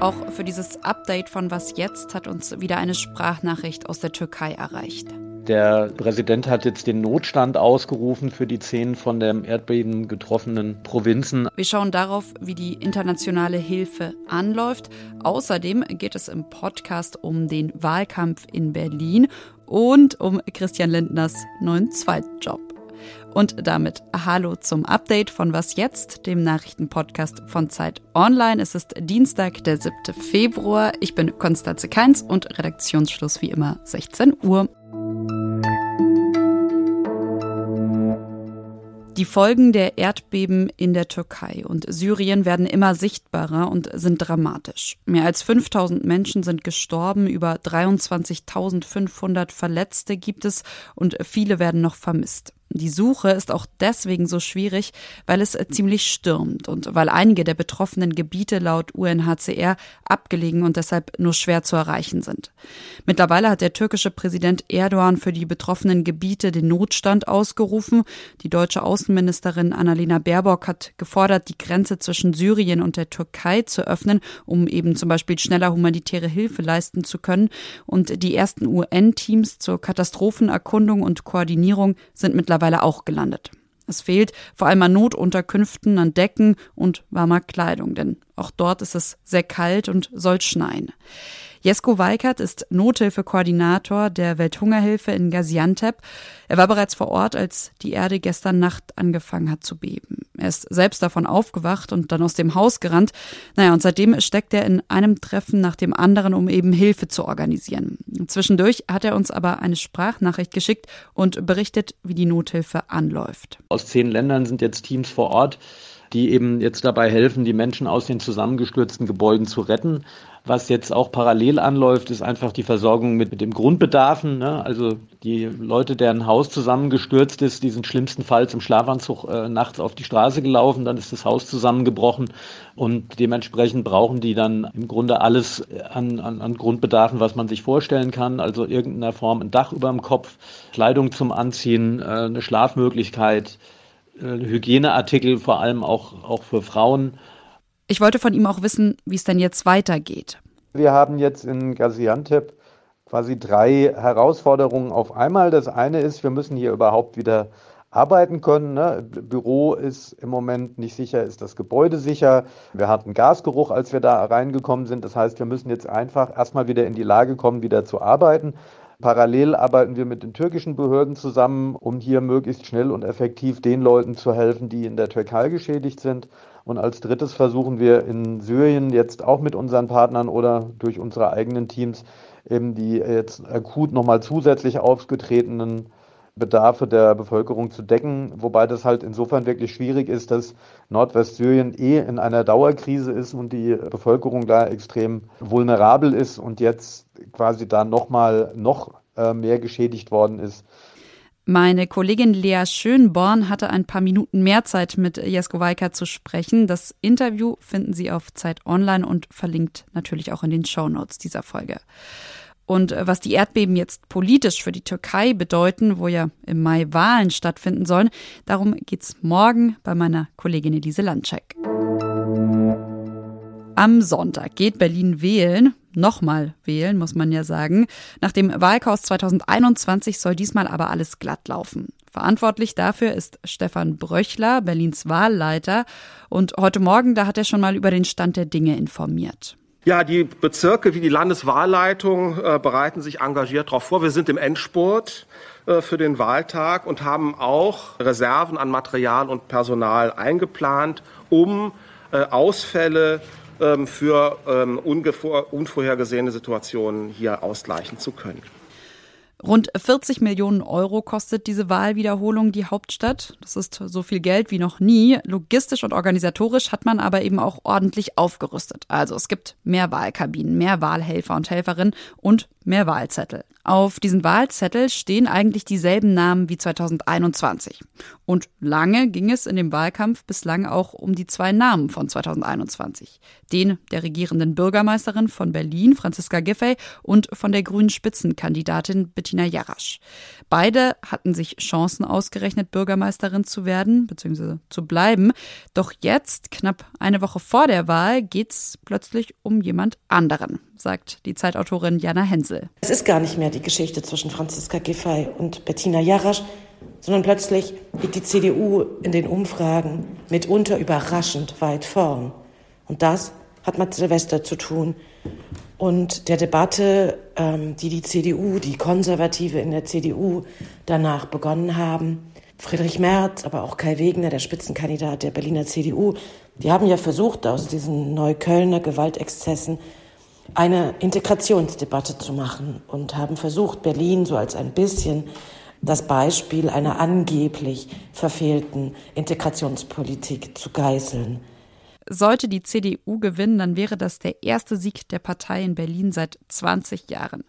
Auch für dieses Update von Was jetzt hat uns wieder eine Sprachnachricht aus der Türkei erreicht. Der Präsident hat jetzt den Notstand ausgerufen für die zehn von dem Erdbeben getroffenen Provinzen. Wir schauen darauf, wie die internationale Hilfe anläuft. Außerdem geht es im Podcast um den Wahlkampf in Berlin und um Christian Lindners neuen Zweitjob. Und damit Hallo zum Update von Was jetzt, dem Nachrichtenpodcast von Zeit Online. Es ist Dienstag, der 7. Februar. Ich bin Konstanze Keins und Redaktionsschluss wie immer 16 Uhr. Die Folgen der Erdbeben in der Türkei und Syrien werden immer sichtbarer und sind dramatisch. Mehr als 5000 Menschen sind gestorben, über 23.500 Verletzte gibt es und viele werden noch vermisst. Die Suche ist auch deswegen so schwierig, weil es ziemlich stürmt und weil einige der betroffenen Gebiete laut UNHCR abgelegen und deshalb nur schwer zu erreichen sind. Mittlerweile hat der türkische Präsident Erdogan für die betroffenen Gebiete den Notstand ausgerufen. Die deutsche Außenministerin Annalena Baerbock hat gefordert, die Grenze zwischen Syrien und der Türkei zu öffnen, um eben zum Beispiel schneller humanitäre Hilfe leisten zu können. Und die ersten UN-Teams zur Katastrophenerkundung und Koordinierung sind mittlerweile mittlerweile auch gelandet. Es fehlt vor allem an Notunterkünften, an Decken und warmer Kleidung, denn auch dort ist es sehr kalt und soll schneien. Jesko Weikert ist Nothilfekoordinator der Welthungerhilfe in Gaziantep. Er war bereits vor Ort, als die Erde gestern Nacht angefangen hat zu beben. Er ist selbst davon aufgewacht und dann aus dem Haus gerannt. Naja, und seitdem steckt er in einem Treffen nach dem anderen, um eben Hilfe zu organisieren. Zwischendurch hat er uns aber eine Sprachnachricht geschickt und berichtet, wie die Nothilfe anläuft. Aus zehn Ländern sind jetzt Teams vor Ort die eben jetzt dabei helfen, die Menschen aus den zusammengestürzten Gebäuden zu retten. Was jetzt auch parallel anläuft, ist einfach die Versorgung mit, mit dem Grundbedarfen. Ne? Also die Leute, deren Haus zusammengestürzt ist, die sind schlimmstenfalls im Schlafanzug äh, nachts auf die Straße gelaufen, dann ist das Haus zusammengebrochen und dementsprechend brauchen die dann im Grunde alles an, an, an Grundbedarfen, was man sich vorstellen kann. Also irgendeiner Form ein Dach über dem Kopf, Kleidung zum Anziehen, äh, eine Schlafmöglichkeit, äh, Hygieneartikel, vor allem auch, auch für Frauen. Ich wollte von ihm auch wissen, wie es denn jetzt weitergeht. Wir haben jetzt in Gaziantep quasi drei Herausforderungen auf einmal. Das eine ist, wir müssen hier überhaupt wieder arbeiten können. Ne? Büro ist im Moment nicht sicher, ist das Gebäude sicher. Wir hatten Gasgeruch, als wir da reingekommen sind. Das heißt, wir müssen jetzt einfach erstmal wieder in die Lage kommen, wieder zu arbeiten. Parallel arbeiten wir mit den türkischen Behörden zusammen, um hier möglichst schnell und effektiv den Leuten zu helfen, die in der Türkei geschädigt sind. Und als drittes versuchen wir in Syrien jetzt auch mit unseren Partnern oder durch unsere eigenen Teams eben die jetzt akut nochmal zusätzlich aufgetretenen Bedarfe der Bevölkerung zu decken, wobei das halt insofern wirklich schwierig ist, dass Nordwestsyrien eh in einer Dauerkrise ist und die Bevölkerung da extrem vulnerabel ist und jetzt quasi da nochmal noch äh, mehr geschädigt worden ist. Meine Kollegin Lea Schönborn hatte ein paar Minuten mehr Zeit mit Jesko Weika zu sprechen. Das Interview finden Sie auf Zeit Online und verlinkt natürlich auch in den Show Notes dieser Folge. Und äh, was die Erdbeben jetzt politisch für die Türkei bedeuten, wo ja im Mai Wahlen stattfinden sollen, darum geht's morgen bei meiner Kollegin Elise Landcheck. Am Sonntag geht Berlin wählen. Nochmal wählen, muss man ja sagen. Nach dem Wahlchaos 2021 soll diesmal aber alles glatt laufen. Verantwortlich dafür ist Stefan Bröchler, Berlins Wahlleiter. Und heute Morgen, da hat er schon mal über den Stand der Dinge informiert. Ja, die Bezirke wie die Landeswahlleitung äh, bereiten sich engagiert darauf vor. Wir sind im Endspurt äh, für den Wahltag und haben auch Reserven an Material und Personal eingeplant, um äh, Ausfälle ähm, für ähm, unvorhergesehene Situationen hier ausgleichen zu können. Rund 40 Millionen Euro kostet diese Wahlwiederholung die Hauptstadt. Das ist so viel Geld wie noch nie. Logistisch und organisatorisch hat man aber eben auch ordentlich aufgerüstet. Also es gibt mehr Wahlkabinen, mehr Wahlhelfer und Helferinnen und mehr Wahlzettel. Auf diesen Wahlzettel stehen eigentlich dieselben Namen wie 2021. Und lange ging es in dem Wahlkampf bislang auch um die zwei Namen von 2021. Den der regierenden Bürgermeisterin von Berlin, Franziska Giffey, und von der grünen Spitzenkandidatin Bettina Bettina Jarasch. Beide hatten sich Chancen ausgerechnet, Bürgermeisterin zu werden bzw. zu bleiben. Doch jetzt, knapp eine Woche vor der Wahl, geht's plötzlich um jemand anderen, sagt die Zeitautorin Jana Hensel. Es ist gar nicht mehr die Geschichte zwischen Franziska Giffey und Bettina Jarasch, sondern plötzlich liegt die CDU in den Umfragen mitunter überraschend weit vorn. Und das hat mit Silvester zu tun und der Debatte, ähm, die die CDU, die Konservative in der CDU danach begonnen haben. Friedrich Merz, aber auch Kai Wegner, der Spitzenkandidat der Berliner CDU, die haben ja versucht, aus diesen Neuköllner Gewaltexzessen eine Integrationsdebatte zu machen und haben versucht, Berlin so als ein bisschen das Beispiel einer angeblich verfehlten Integrationspolitik zu geißeln. Sollte die CDU gewinnen, dann wäre das der erste Sieg der Partei in Berlin seit 20 Jahren.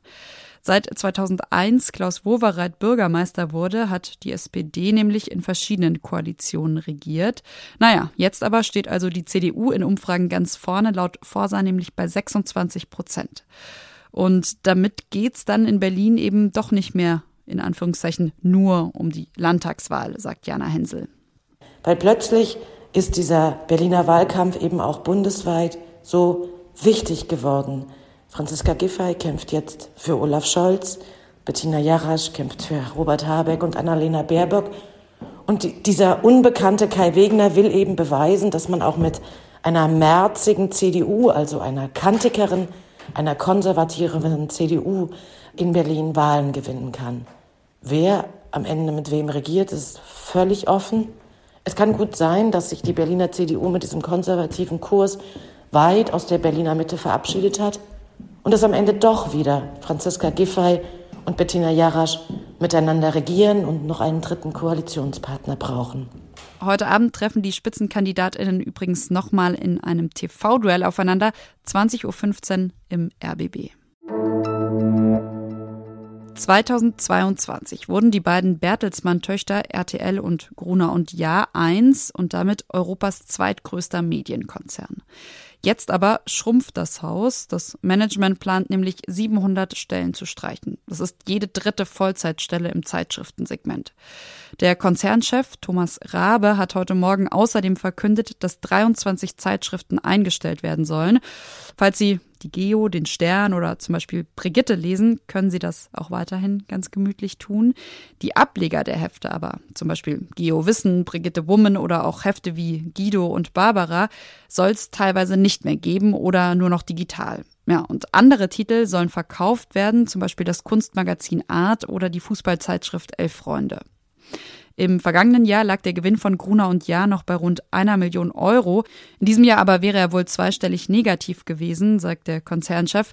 Seit 2001 Klaus Wowereit Bürgermeister wurde, hat die SPD nämlich in verschiedenen Koalitionen regiert. Naja, jetzt aber steht also die CDU in Umfragen ganz vorne, laut Forsa nämlich bei 26 Prozent. Und damit geht's dann in Berlin eben doch nicht mehr, in Anführungszeichen, nur um die Landtagswahl, sagt Jana Hensel. Weil plötzlich ist dieser Berliner Wahlkampf eben auch bundesweit so wichtig geworden. Franziska Giffey kämpft jetzt für Olaf Scholz, Bettina Jarasch kämpft für Robert Habeck und Annalena Baerbock. Und dieser unbekannte Kai Wegner will eben beweisen, dass man auch mit einer merzigen CDU, also einer kantigeren, einer konservativeren CDU in Berlin Wahlen gewinnen kann. Wer am Ende mit wem regiert, ist völlig offen. Es kann gut sein, dass sich die Berliner CDU mit diesem konservativen Kurs weit aus der Berliner Mitte verabschiedet hat und dass am Ende doch wieder Franziska Giffey und Bettina Jarasch miteinander regieren und noch einen dritten Koalitionspartner brauchen. Heute Abend treffen die Spitzenkandidatinnen übrigens nochmal in einem TV-Duell aufeinander, 20.15 Uhr im RBB. 2022 wurden die beiden Bertelsmann-Töchter RTL und Gruner und Jahr eins und damit Europas zweitgrößter Medienkonzern. Jetzt aber schrumpft das Haus. Das Management plant nämlich 700 Stellen zu streichen. Das ist jede dritte Vollzeitstelle im Zeitschriftensegment. Der Konzernchef Thomas Rabe hat heute Morgen außerdem verkündet, dass 23 Zeitschriften eingestellt werden sollen. Falls Sie die Geo, den Stern oder zum Beispiel Brigitte lesen, können Sie das auch weiterhin ganz gemütlich tun. Die Ableger der Hefte aber, zum Beispiel Geo Wissen, Brigitte Woman oder auch Hefte wie Guido und Barbara, soll es teilweise nicht mehr geben oder nur noch digital. Ja, und andere Titel sollen verkauft werden, zum Beispiel das Kunstmagazin Art oder die Fußballzeitschrift Elf Freunde. Im vergangenen Jahr lag der Gewinn von Gruner und Jahr noch bei rund einer Million Euro. In diesem Jahr aber wäre er wohl zweistellig negativ gewesen, sagt der Konzernchef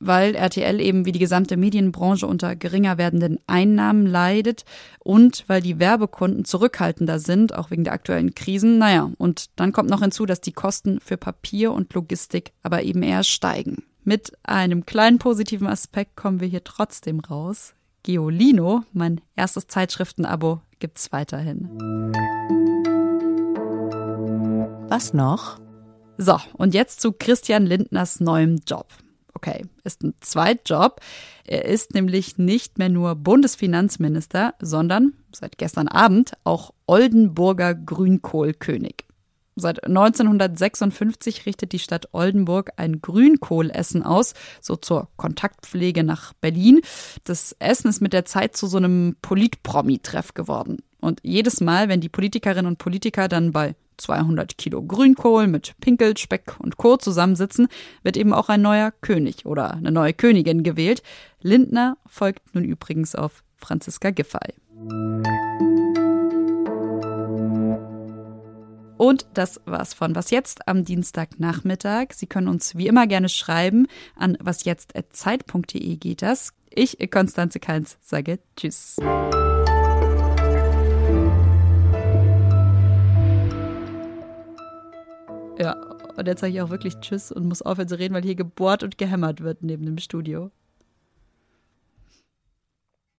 weil RTL eben wie die gesamte Medienbranche unter geringer werdenden Einnahmen leidet und weil die Werbekunden zurückhaltender sind, auch wegen der aktuellen Krisen. Naja, und dann kommt noch hinzu, dass die Kosten für Papier und Logistik aber eben eher steigen. Mit einem kleinen positiven Aspekt kommen wir hier trotzdem raus. Geolino, mein erstes Zeitschriftenabo, gibt's weiterhin. Was noch? So, und jetzt zu Christian Lindners neuem Job. Okay, ist ein Zweitjob. Er ist nämlich nicht mehr nur Bundesfinanzminister, sondern seit gestern Abend auch Oldenburger Grünkohlkönig. Seit 1956 richtet die Stadt Oldenburg ein Grünkohlessen aus, so zur Kontaktpflege nach Berlin. Das Essen ist mit der Zeit zu so einem Politpromi-Treff geworden. Und jedes Mal, wenn die Politikerinnen und Politiker dann bei 200 Kilo Grünkohl mit Pinkel, Speck und Co. zusammensitzen, wird eben auch ein neuer König oder eine neue Königin gewählt. Lindner folgt nun übrigens auf Franziska Giffey. Und das war's von Was Jetzt am Dienstagnachmittag. Sie können uns wie immer gerne schreiben. An wasjetzt.zeit.de geht das. Ich, Konstanze Keins, sage Tschüss. Ja, und jetzt sage ich auch wirklich Tschüss und muss aufhören zu reden, weil hier gebohrt und gehämmert wird neben dem Studio.